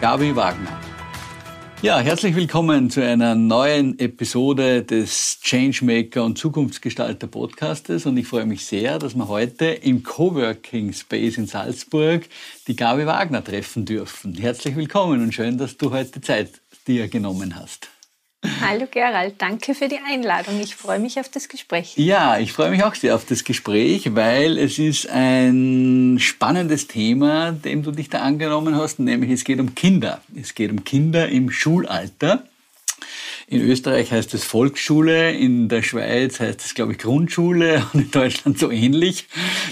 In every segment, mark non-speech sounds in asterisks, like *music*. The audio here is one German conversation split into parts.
Gabi Wagner. Ja, herzlich willkommen zu einer neuen Episode des Changemaker und Zukunftsgestalter Podcastes und ich freue mich sehr, dass wir heute im Coworking Space in Salzburg die Gabi Wagner treffen dürfen. Herzlich willkommen und schön, dass du heute Zeit dir genommen hast. Hallo Gerald, danke für die Einladung. Ich freue mich auf das Gespräch. Ja, ich freue mich auch sehr auf das Gespräch, weil es ist ein spannendes Thema, dem du dich da angenommen hast, nämlich es geht um Kinder. Es geht um Kinder im Schulalter. In Österreich heißt es Volksschule, in der Schweiz heißt es, glaube ich, Grundschule *laughs* und in Deutschland so ähnlich.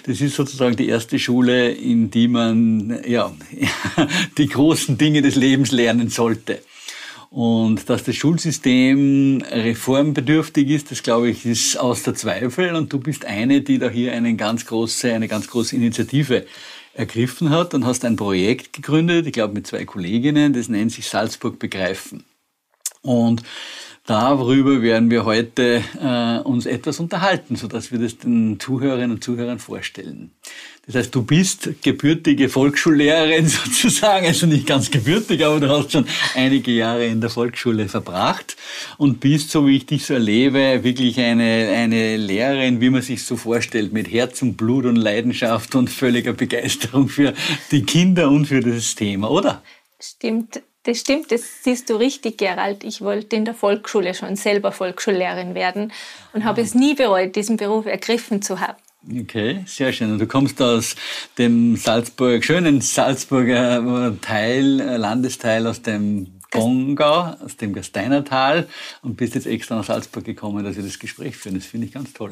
Das ist sozusagen die erste Schule, in die man ja, *laughs* die großen Dinge des Lebens lernen sollte. Und dass das Schulsystem reformbedürftig ist, das glaube ich, ist außer Zweifel. Und du bist eine, die da hier eine ganz große, eine ganz große Initiative ergriffen hat und hast ein Projekt gegründet, ich glaube mit zwei Kolleginnen, das nennt sich Salzburg begreifen. Und Darüber werden wir heute äh, uns etwas unterhalten, so dass wir das den Zuhörerinnen und Zuhörern vorstellen. Das heißt, du bist gebürtige Volksschullehrerin *laughs* sozusagen, also nicht ganz gebürtig, aber du hast schon einige Jahre in der Volksschule verbracht und bist, so wie ich dich so erlebe, wirklich eine, eine Lehrerin, wie man sich so vorstellt, mit Herz und Blut und Leidenschaft und völliger Begeisterung für die Kinder und für das Thema, oder? Stimmt. Das stimmt, das siehst du richtig, Gerald. Ich wollte in der Volksschule schon selber Volksschullehrerin werden und habe es nie bereut, diesen Beruf ergriffen zu haben. Okay, sehr schön. Und du kommst aus dem Salzburg, schönen Salzburger Teil, äh, Landesteil aus dem Bongau, aus dem Gasteinertal und bist jetzt extra nach Salzburg gekommen, dass wir das Gespräch führen. Das finde ich ganz toll.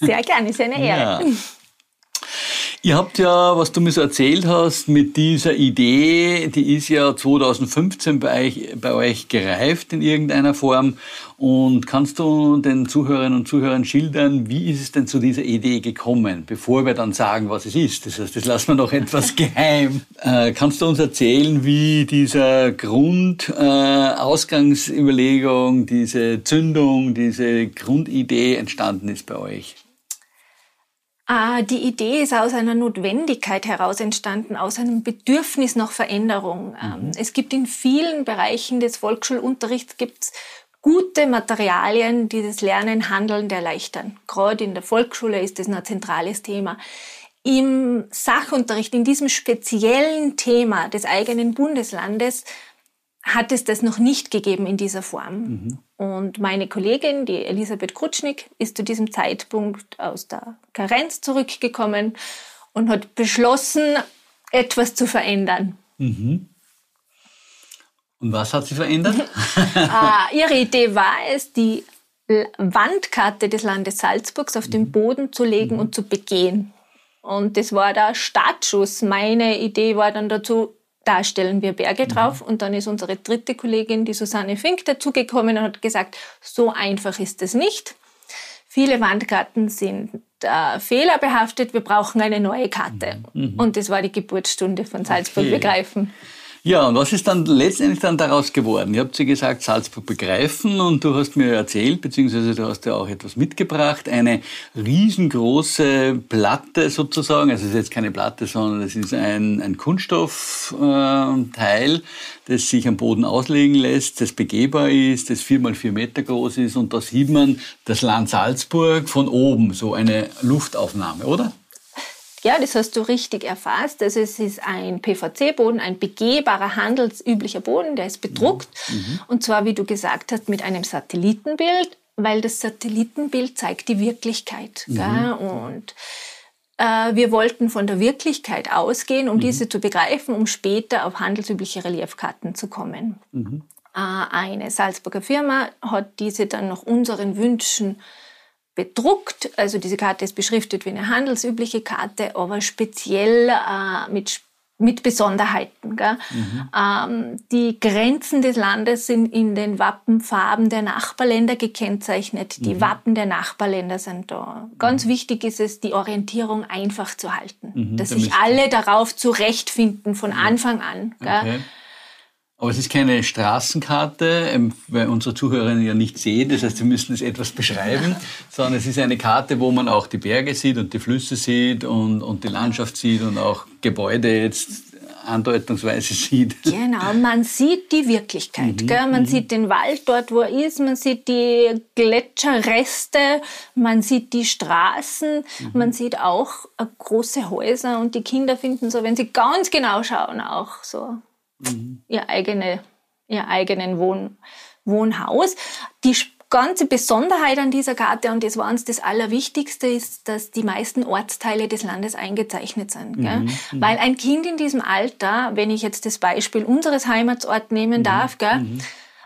Sehr gerne, ist eine Ehre. Ja. Ihr habt ja, was du mir so erzählt hast, mit dieser Idee, die ist ja 2015 bei euch, bei euch gereift in irgendeiner Form. Und kannst du den Zuhörerinnen und Zuhörern schildern, wie ist es denn zu dieser Idee gekommen, bevor wir dann sagen, was es ist? Das heißt, das lassen wir noch etwas *laughs* geheim. Äh, kannst du uns erzählen, wie dieser Grund, äh, Ausgangsüberlegung, diese Zündung, diese Grundidee entstanden ist bei euch? Ah, die Idee ist aus einer Notwendigkeit heraus entstanden, aus einem Bedürfnis nach Veränderung. Ähm, mhm. Es gibt in vielen Bereichen des Volksschulunterrichts gibt's gute Materialien, die das Lernen, Handeln erleichtern. Gerade in der Volksschule ist das ein zentrales Thema. Im Sachunterricht, in diesem speziellen Thema des eigenen Bundeslandes, hat es das noch nicht gegeben in dieser Form. Mhm. Und meine Kollegin, die Elisabeth Krutschnik, ist zu diesem Zeitpunkt aus der Karenz zurückgekommen und hat beschlossen, etwas zu verändern. Mhm. Und was hat sie verändert? ah, *laughs* ihre Idee war es, die Wandkarte des Landes Salzburgs auf den mhm. Boden zu legen mhm. und zu begehen. Und das war der Startschuss. Meine Idee war dann dazu, da stellen wir Berge drauf. Mhm. Und dann ist unsere dritte Kollegin, die Susanne Fink, dazugekommen und hat gesagt, so einfach ist es nicht. Viele Wandkarten sind äh, fehlerbehaftet, wir brauchen eine neue Karte. Mhm. Und das war die Geburtsstunde von Salzburg okay. begreifen. Ja, und was ist dann letztendlich dann daraus geworden? Ihr habt sie gesagt, Salzburg begreifen und du hast mir erzählt, beziehungsweise du hast ja auch etwas mitgebracht, eine riesengroße Platte sozusagen, also es ist jetzt keine Platte, sondern es ist ein, ein Kunststoffteil, äh, das sich am Boden auslegen lässt, das begehbar ist, das vier mal vier Meter groß ist und da sieht man das Land Salzburg von oben, so eine Luftaufnahme, oder? Ja, das hast du richtig erfasst. Also es ist ein PVC-Boden, ein begehbarer, handelsüblicher Boden, der ist bedruckt. Mhm. mhm. Und zwar, wie du gesagt hast, mit einem Satellitenbild, weil das Satellitenbild zeigt die Wirklichkeit. Mhm. Und äh, wir wollten von der Wirklichkeit ausgehen, um mhm. diese zu begreifen, um später auf handelsübliche Reliefkarten zu kommen. Mhm. Äh, eine Salzburger Firma hat diese dann nach unseren Wünschen bedruckt. Also diese Karte ist beschriftet wie eine handelsübliche Karte, aber speziell äh, mit mit Besonderheiten. Gell? Mhm. Ähm, die Grenzen des Landes sind in den Wappenfarben der Nachbarländer gekennzeichnet. Die mhm. Wappen der Nachbarländer sind da. Ganz mhm. wichtig ist es, die Orientierung einfach zu halten, mhm, dass sich alle darauf zurechtfinden von Anfang an. Gell? Okay. Aber es ist keine Straßenkarte, ähm, weil unsere Zuhörerinnen ja nicht sehen, das heißt, sie müssen es etwas beschreiben, sondern es ist eine Karte, wo man auch die Berge sieht und die Flüsse sieht und, und die Landschaft sieht und auch Gebäude jetzt andeutungsweise sieht. Genau, man sieht die Wirklichkeit. Mhm, gell? Man mhm. sieht den Wald dort, wo er ist, man sieht die Gletscherreste, man sieht die Straßen, mhm. man sieht auch äh, große Häuser und die Kinder finden so, wenn sie ganz genau schauen, auch so mhm. ihr, eigene, ihr eigenen Wohn, Wohnhaus. Die ganze Besonderheit an dieser Karte, und das war uns das Allerwichtigste, ist, dass die meisten Ortsteile des Landes eingezeichnet sind. Mhm. mhm. Weil ein Kind in diesem Alter, wenn ich jetzt das Beispiel unseres Heimatsorts nehmen mhm. darf, gell, mhm.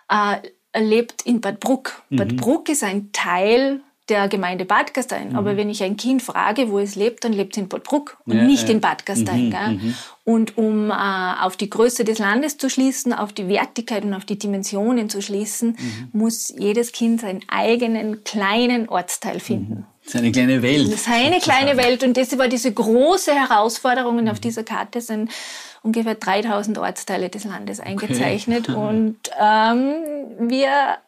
äh, lebt in Bad Bruck. Bad mhm. Bruck ist ein Teil der Gemeinde Bad Gastein. Mhm. Aber wenn ich ein Kind frage, wo es lebt, dann lebt es in Podbruck und ja, nicht ja. in Bad Gastein. Mhm, mhm, und um äh, auf die Größe des Landes zu schließen, auf die Wertigkeit und auf die Dimensionen zu schließen, mhm. muss jedes Kind seinen eigenen kleinen Ortsteil finden. Mhm. Seine kleine Welt. Seine kleine Welt. Und das war diese große Herausforderung. Und auf mhm. dieser Karte sind ungefähr 3000 Ortsteile des Landes eingezeichnet. Okay. *laughs* Und ähm, wir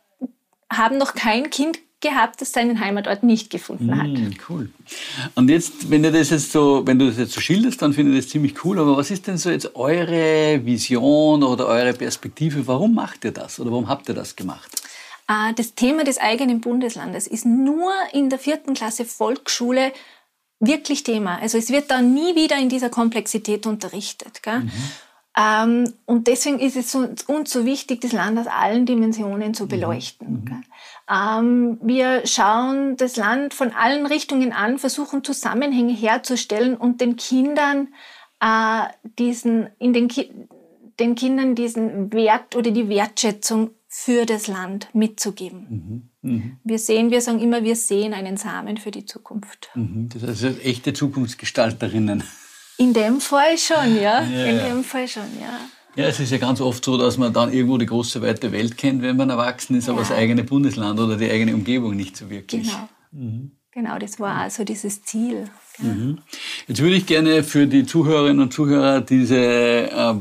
haben noch kein Kind gehabt, das seinen Heimatort nicht gefunden hat. Mm, cool. Und jetzt, wenn du das jetzt so, wenn du das jetzt so schilderst, dann finde ich das ziemlich cool. Aber was ist denn so jetzt eure Vision oder eure Perspektive? Warum macht ihr das oder warum habt ihr das gemacht? Ah, das Thema des eigenen Bundeslandes ist nur in der vierten Klasse Volksschule wirklich Thema. Also es wird da nie wieder in dieser Komplexität unterrichtet. Gell? Mhm. Ähm, und deswegen ist es uns so wichtig, das Land aus allen Dimensionen zu mhm. beleuchten. Mhm. Ähm, wir schauen das Land von allen Richtungen an, versuchen Zusammenhänge herzustellen und den Kindern äh, diesen, in den, den Kindern diesen Wert oder die Wertschätzung für das Land mitzugeben. Mhm. Mhm. Wir sehen, wir sagen immer, wir sehen einen Samen für die Zukunft. Mhm. Das heißt, echte Zukunftsgestalterinnen. In dem Fall schon, ja. ja In dem Fall schon, ja. Ja, es ist ja ganz oft so, dass man dann irgendwo die große weite Welt kennt, wenn man erwachsen ist, ja. aber das eigene Bundesland oder die eigene Umgebung nicht so wirklich. Genau. Mhm. Genau, das war also dieses Ziel. Mhm. Jetzt würde ich gerne für die Zuhörerinnen und Zuhörer diese äh,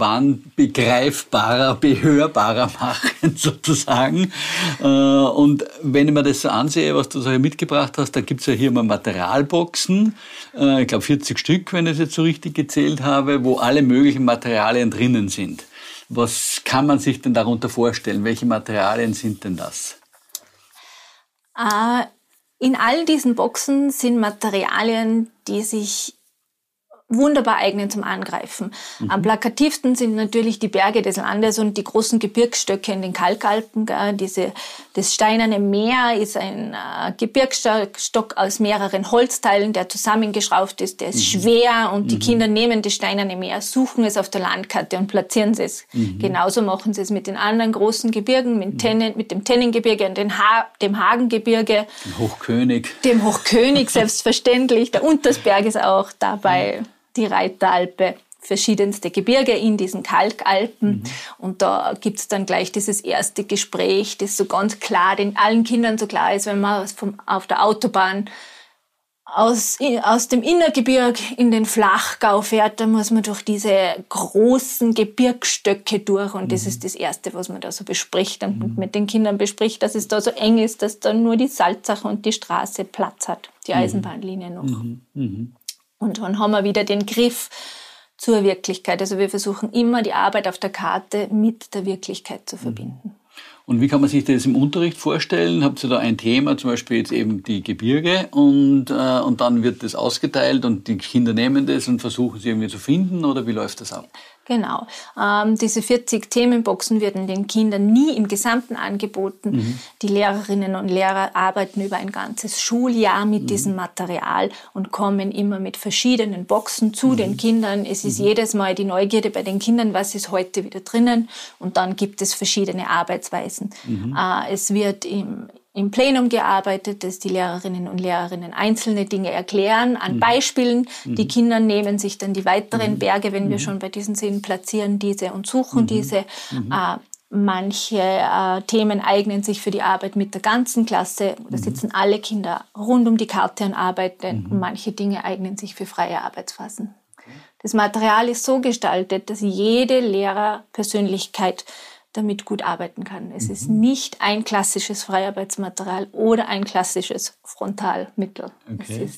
begreifbarer, behörbarer *laughs* machen, sozusagen. Äh, und wenn ich mir das so ansehe, was du so hier mitgebracht hast, da gibt's ja hier mal Materialboxen, äh, ich glaube 40 Stück, wenn ich es jetzt so richtig gezählt habe, wo alle möglichen Materialien drinnen sind. Was kann man sich denn darunter vorstellen? Welche Materialien sind denn das? Äh, in all diesen Boxen sind Materialien, die sich wunderbar eignen zum Angreifen. Mhm. Am plakativsten sind natürlich die Berge des Landes und die großen Gebirgsstöcke in den Kalkalpen. Gell. Diese, das Steinerne Meer ist ein äh, Gebirgsstock aus mehreren Holzteilen, der zusammengeschrauft ist, der ist mhm. schwer und mhm. die Kinder nehmen das Steinerne Meer, suchen es auf der Landkarte und platzieren es. Mhm. Genauso machen sie es mit den anderen großen Gebirgen, mit, mhm. Tennen, mit dem Tennengebirge und ha dem Hagengebirge. Dem Hochkönig. Dem Hochkönig, *laughs* selbstverständlich. Der Untersberg ist auch dabei. Mhm die Reiteralpe, verschiedenste Gebirge in diesen Kalkalpen. Mhm. Und da gibt's dann gleich dieses erste Gespräch, das so ganz klar den allen Kindern so klar ist, wenn man vom, auf der Autobahn aus, aus dem Innergebirg in den Flachgau fährt, dann muss man durch diese großen Gebirgsstöcke durch und mhm. das ist das Erste, was man da so bespricht und mhm. mit den Kindern bespricht, dass es da so eng ist, dass da nur die Salzach und die Straße Platz hat, die mhm. Eisenbahnlinie noch. Mhm. Und dann haben wir wieder den Griff zur Wirklichkeit. Also wir versuchen immer die Arbeit auf der Karte mit der Wirklichkeit zu mhm. verbinden. Und wie kann man sich das im Unterricht vorstellen? Habt ihr da ein Thema, zum Beispiel jetzt eben die Gebirge und, äh, und dann wird das ausgeteilt und die Kinder nehmen das und versuchen sie irgendwie zu finden oder wie läuft das ab? Genau. Ähm, diese 40 Themenboxen werden den Kindern nie im Gesamten angeboten. Mhm. Die Lehrerinnen und Lehrer arbeiten über ein ganzes Schuljahr mit mhm. diesem Material und kommen immer mit verschiedenen Boxen zu mhm. den Kindern. Es ist mhm. jedes Mal die Neugierde bei den Kindern, was ist heute wieder drinnen. Und dann gibt es verschiedene Arbeitsweisen. Mhm. Äh, es wird im im Plenum gearbeitet, dass die Lehrerinnen und Lehrerinnen einzelne Dinge erklären an mhm. Beispielen. Mhm. Die Kinder nehmen sich dann die weiteren mhm. Berge, wenn wir mhm. schon bei diesen sind, platzieren diese und suchen mhm. diese. Mhm. Äh, manche äh, Themen eignen sich für die Arbeit mit der ganzen Klasse. Da sitzen alle Kinder rund um die Karte und arbeiten. Und manche Dinge eignen sich für freie Arbeitsphasen. Das Material ist so gestaltet, dass jede Lehrerpersönlichkeit damit gut arbeiten kann. Es mhm. ist nicht ein klassisches Freiarbeitsmaterial oder ein klassisches Frontalmittel. Okay.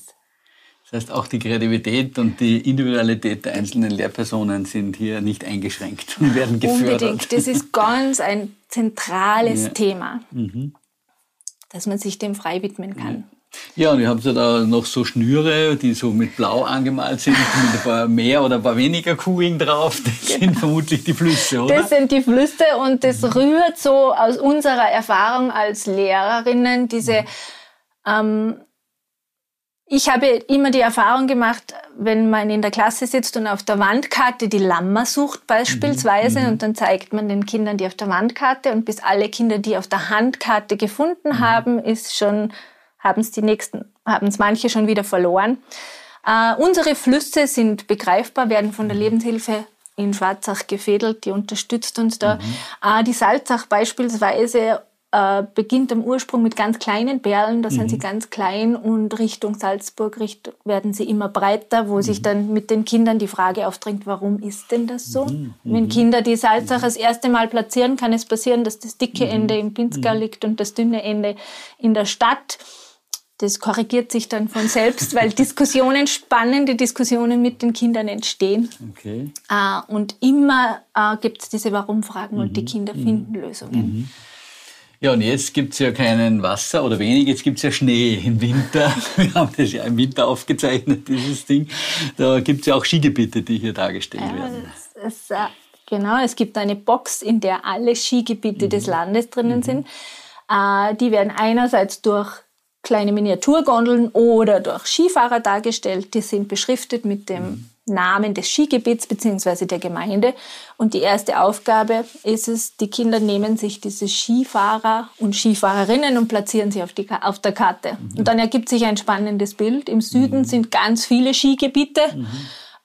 das heißt, auch die Kreativität und die Individualität der einzelnen Lehrpersonen sind hier nicht eingeschränkt und werden gefördert. Unbedingt. Das ist ganz ein zentrales ja. Thema, mhm. dass man sich dem frei widmen kann. Ja. Ja, und ihr habt ja da noch so Schnüre, die so mit Blau angemalt sind, *laughs* mit ein paar mehr oder ein paar weniger Kugeln drauf. Das genau. sind vermutlich die Flüsse, oder? Das sind die Flüsse und das rührt so aus unserer Erfahrung als Lehrerinnen, diese ähm, ich habe immer die Erfahrung gemacht, wenn man in der Klasse sitzt und auf der Wandkarte die Lammer sucht beispielsweise mhm. und dann zeigt man den Kindern die auf der Wandkarte und bis alle Kinder die auf der Handkarte gefunden mhm. haben, ist schon haben es die nächsten, haben es manche schon wieder verloren. Äh, unsere Flüsse sind begreifbar, werden von der mhm. Lebenshilfe in Schwarzach gefädelt, die unterstützt uns da. Mhm. Äh, die Salzach beispielsweise äh, beginnt am Ursprung mit ganz kleinen Perlen, da mhm. sind sie ganz klein und Richtung Salzburg Richt werden sie immer breiter, wo mhm. sich dann mit den Kindern die Frage aufdringt, warum ist denn das so? Mhm. Wenn mhm. Kinder die Salzach das erste Mal platzieren, kann es passieren, dass das dicke mhm. Ende im Pinzgau liegt und das dünne Ende in der Stadt das korrigiert sich dann von selbst, weil *laughs* Diskussionen, spannende Diskussionen mit den Kindern entstehen. Okay. Äh, und immer äh, gibt es diese Warum-Fragen mhm. und die mhm. Kinder mhm. finden Lösungen. Mhm. Ja, und jetzt gibt es ja keinen Wasser oder wenig, jetzt gibt es ja Schnee im Winter. *laughs* *laughs* Wir haben das ja im Winter aufgezeichnet, dieses Ding. Da gibt es ja auch Skigebiete, die hier dargestellt ja, werden. Das, das, äh, genau, es gibt eine Box, in der alle Skigebiete mhm. des Landes drinnen mhm. sind. Äh, die werden einerseits durch kleine Miniaturgondeln oder durch Skifahrer dargestellt. Die sind beschriftet mit dem mhm. Namen des Skigebiets bzw. der Gemeinde. Und die erste Aufgabe ist es, die Kinder nehmen sich diese Skifahrer und Skifahrerinnen und platzieren sie auf, die, auf der Karte. Mhm. Und dann ergibt sich ein spannendes Bild. Im Süden mhm. sind ganz viele Skigebiete. Mhm.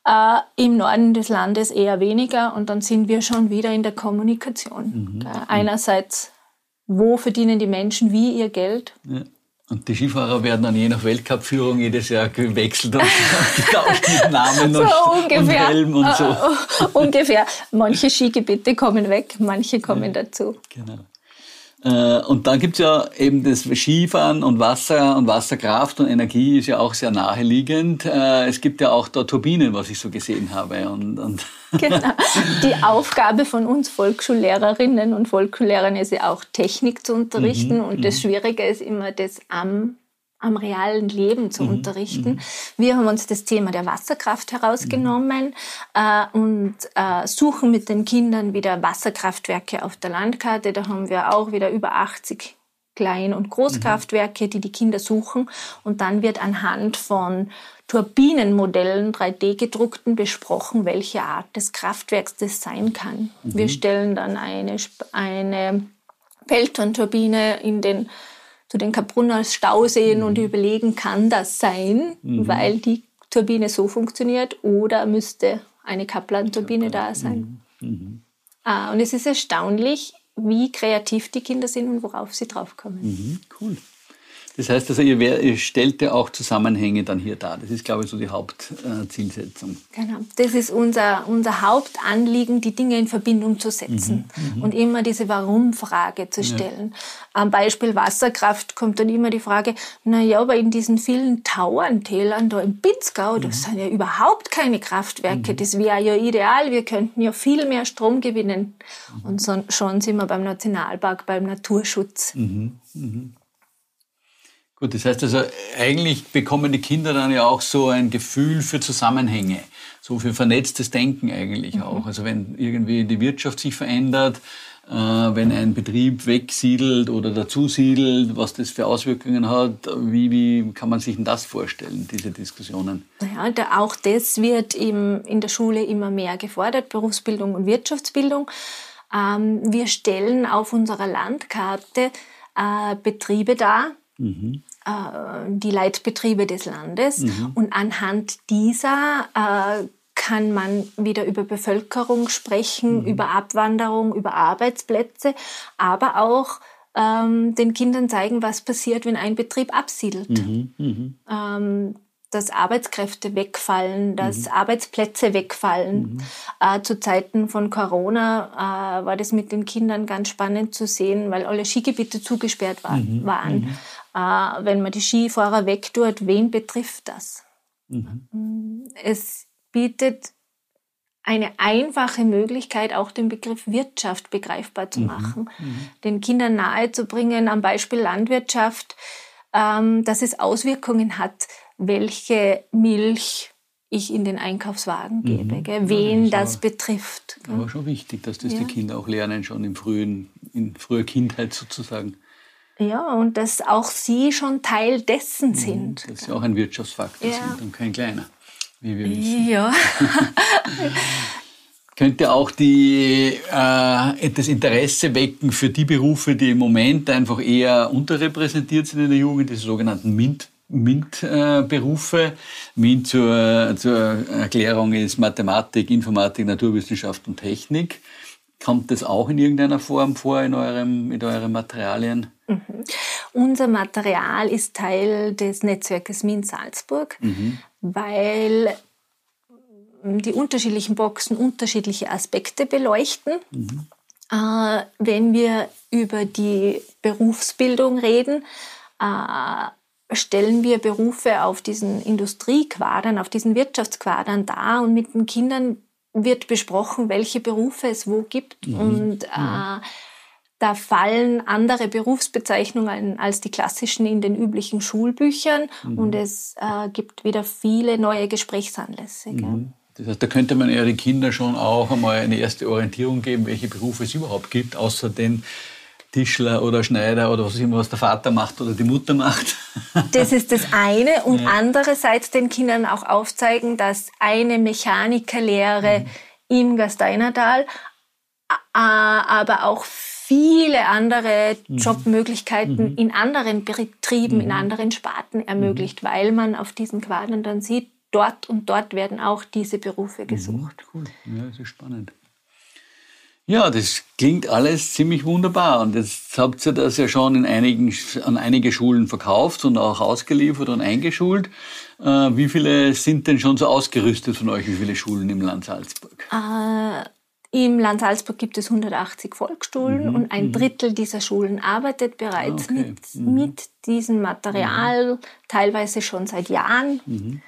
Äh, Im Norden des Landes eher weniger und dann sind wir schon wieder in der Kommunikation. Mhm. Einerseits, wo verdienen die Menschen wie ihr Geld? Ja. Und die Skifahrer werden dann je nach Weltcup-Führung jedes Jahr gewechselt und *laughs* getauscht mit Namen so und, und Helm und so. Uh, *laughs* ungefähr. Manche Skigebiete kommen weg, manche kommen ja, dazu. Genau. Äh, und dann gibt's ja eben das Skifahren und Wasser und Wasserkraft und Energie ist ja auch sehr naheliegend. Äh, es gibt ja auch da Turbinen, was ich so gesehen habe. Und, und *laughs* genau. Die Aufgabe von uns Volksschullehrerinnen und Volksschullehrern ist ja auch Technik zu unterrichten. Mhm, und das mhm. Schwierige ist immer das am am realen Leben zu mhm. unterrichten. Mhm. Wir haben uns das Thema der Wasserkraft herausgenommen mhm. äh, und äh, suchen mit den Kindern wieder Wasserkraftwerke auf der Landkarte. Da haben wir auch wieder über 80 Klein- und Großkraftwerke, die die Kinder suchen. Und dann wird anhand von Turbinenmodellen 3D gedruckten besprochen, welche Art des Kraftwerks das sein kann. Mhm. Wir stellen dann eine, eine Pelton-Turbine in den zu den Kaprunner Stauseen mhm. und überlegen, kann das sein, mhm. weil die Turbine so funktioniert oder müsste eine Kaplan-Turbine da sein. Mhm. mhm. Ah, und es ist erstaunlich, wie kreativ die Kinder sind und worauf sie draufkommen. Mhm. Cool. Das heißt also, ihr, ihr, stellt ja auch Zusammenhänge dann hier dar. Das ist, glaube ich, so die Hauptzielsetzung. genau. Das ist unser, unser Hauptanliegen, die Dinge in Verbindung zu setzen mhm, mhm. und immer diese Warum-Frage zu stellen. Ja. Am Beispiel Wasserkraft kommt dann immer die Frage, na ja, aber in diesen vielen Tauerntälern da im Pinzgau, mhm. das sind ja überhaupt keine Kraftwerke. Mhm. Das wäre ja ideal. Wir könnten ja viel mehr Strom gewinnen. Mhm. Und so, schon sind wir beim Nationalpark, beim Naturschutz. Mhm. Gut, das heißt also, eigentlich bekommen die Kinder dann ja auch so ein Gefühl für Zusammenhänge, so für vernetztes Denken eigentlich mhm. auch. Also wenn irgendwie die Wirtschaft sich verändert, äh, wenn ein Betrieb wegsiedelt oder dazusiedelt, was das für Auswirkungen hat, wie, wie kann man sich denn das vorstellen, diese Diskussionen? Naja, da auch das wird im, in der Schule immer mehr gefordert, Berufsbildung und Wirtschaftsbildung. Ähm, wir stellen auf unserer Landkarte äh, Betriebe dar, mhm. Äh, die Leitbetriebe des Landes. Mhm. Und anhand dieser äh, kann man wieder über Bevölkerung sprechen, mhm. über Abwanderung, über Arbeitsplätze, aber auch ähm, den Kindern zeigen, was passiert, wenn ein Betrieb absiedelt. Mhm. Mhm. Ähm, dass Arbeitskräfte wegfallen, dass mhm. Arbeitsplätze wegfallen. Mhm. Äh, zu Zeiten von Corona äh, war das mit den Kindern ganz spannend zu sehen, weil alle Skigebiete zugesperrt war, waren. Mhm. Äh, wenn man die Skifahrer wegtut, wen betrifft das? Mhm. Mm, es bietet eine einfache Möglichkeit, auch den Begriff Wirtschaft begreifbar zu mhm. machen, den Kindern nahezubringen am Beispiel Landwirtschaft, ähm, dass es Auswirkungen hat welche Milch ich in den Einkaufswagen mhm. gebe, mhm. wen ja, das, das betrifft. Aber schon wichtig, dass das ja. die Kinder auch lernen, schon im frühen, in früher Kindheit sozusagen. Ja, und dass auch sie schon Teil dessen mhm, sind. Dass sie auch ein Wirtschaftsfaktor ja. sind und kein kleiner, wie wir wissen. Ja. *laughs* Könnte auch die, äh, das Interesse wecken für die Berufe, die im Moment einfach eher unterrepräsentiert sind in der Jugend, diese sogenannten MINT MINT-Berufe. MINT zur, zur Erklärung ist Mathematik, Informatik, Naturwissenschaft und Technik. Kommt das auch in irgendeiner Form vor in, eurem, in euren Materialien? Mhm. Unser Material ist Teil des Netzwerkes MINT Salzburg, mhm. weil die unterschiedlichen Boxen unterschiedliche Aspekte beleuchten. Mhm. Äh, wenn wir über die Berufsbildung reden, äh, stellen wir Berufe auf diesen Industriequadern, auf diesen Wirtschaftsquadern dar und mit den Kindern wird besprochen, welche Berufe es wo gibt mhm. und äh, da fallen andere Berufsbezeichnungen als die klassischen in den üblichen Schulbüchern mhm. und es äh, gibt wieder viele neue Gesprächsanlässe. Mhm. Das heißt, da könnte man ja den Kindern schon auch einmal eine erste Orientierung geben, welche Berufe es überhaupt gibt, außer den Tischler oder Schneider oder was immer, was der Vater macht oder die Mutter macht. Das ist das eine. Und ja. andererseits den Kindern auch aufzeigen, dass eine Mechanikerlehre mhm. im Gasteinertal, aber auch viele andere mhm. Jobmöglichkeiten mhm. in anderen Betrieben, in mhm. anderen Sparten ermöglicht, mhm. weil man auf diesen Quadern dann sieht, dort und dort werden auch diese Berufe mhm. gesucht. Cool, ja, das ist spannend. Ja, das klingt alles ziemlich wunderbar. Und jetzt habt ihr das ja schon in einigen, an einige Schulen verkauft und auch ausgeliefert und eingeschult. Äh, wie viele sind denn schon so ausgerüstet von euch? Wie viele Schulen im Land Salzburg? Äh, Im Land Salzburg gibt es 180 Volksschulen mhm, und ein mhm. Drittel dieser Schulen arbeitet bereits okay. mit, mhm. mit diesem Material, mhm. teilweise schon seit Jahren, mhm.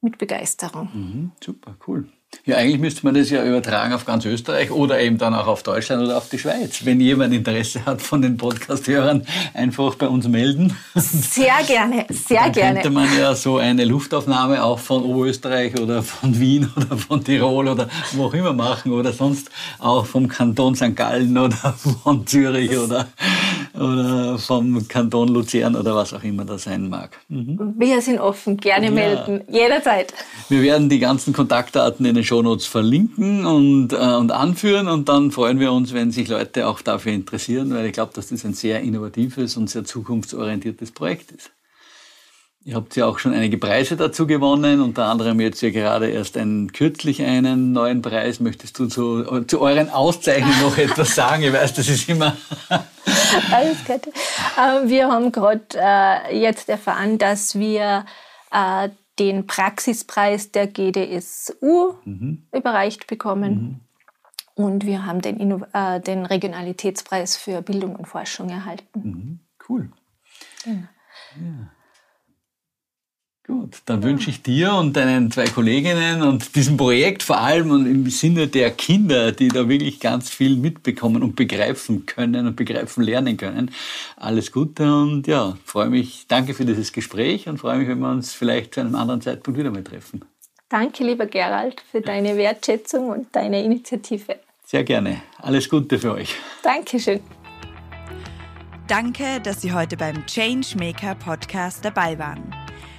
mit Begeisterung. Mhm, super, cool. Ja, eigentlich müsste man das ja übertragen auf ganz Österreich oder eben dann auch auf Deutschland oder auf die Schweiz. Wenn jemand Interesse hat von den Podcast-Hörern, einfach bei uns melden. Sehr gerne, sehr dann gerne. Könnte man ja so eine Luftaufnahme auch von Oberösterreich oder von Wien *laughs* oder von Tirol oder wo auch immer machen oder sonst auch vom Kanton St. Gallen oder von Zürich oder, oder vom Kanton Luzern oder was auch immer das sein mag. Mhm. Wir sind offen, gerne ja. melden, jederzeit. Wir werden die ganzen Kontaktdaten in den Shownotes verlinken und, äh, und anführen und dann freuen wir uns, wenn sich Leute auch dafür interessieren, weil ich glaube, dass das ein sehr innovatives und sehr zukunftsorientiertes Projekt ist. Ihr habt ja auch schon einige Preise dazu gewonnen, unter anderem jetzt ja gerade erst einen, kürzlich einen neuen Preis. Möchtest du zu, zu euren Auszeichnungen noch *laughs* etwas sagen? Ich weiß, das ist immer... *laughs* Alles gut. Äh, wir haben gerade äh, jetzt erfahren, dass wir äh, den Praxispreis der GDSU mhm. überreicht bekommen. Mhm. Und wir haben den, äh, den, Regionalitätspreis für Bildung und Forschung erhalten. Mhm. Cool. Ja. ja. Gut, dann wünsche ich dir und deinen zwei Kolleginnen und diesem Projekt vor allem und im Sinne der Kinder, die da wirklich ganz viel mitbekommen und begreifen können und begreifen lernen können, alles Gute und ja, freue mich, danke für dieses Gespräch und freue mich, wenn wir uns vielleicht zu einem anderen Zeitpunkt wieder mal treffen. Danke, lieber Gerald, für deine Wertschätzung und deine Initiative. Sehr gerne. Alles Gute für euch. Dankeschön. Danke, dass Sie heute beim Changemaker Podcast dabei waren.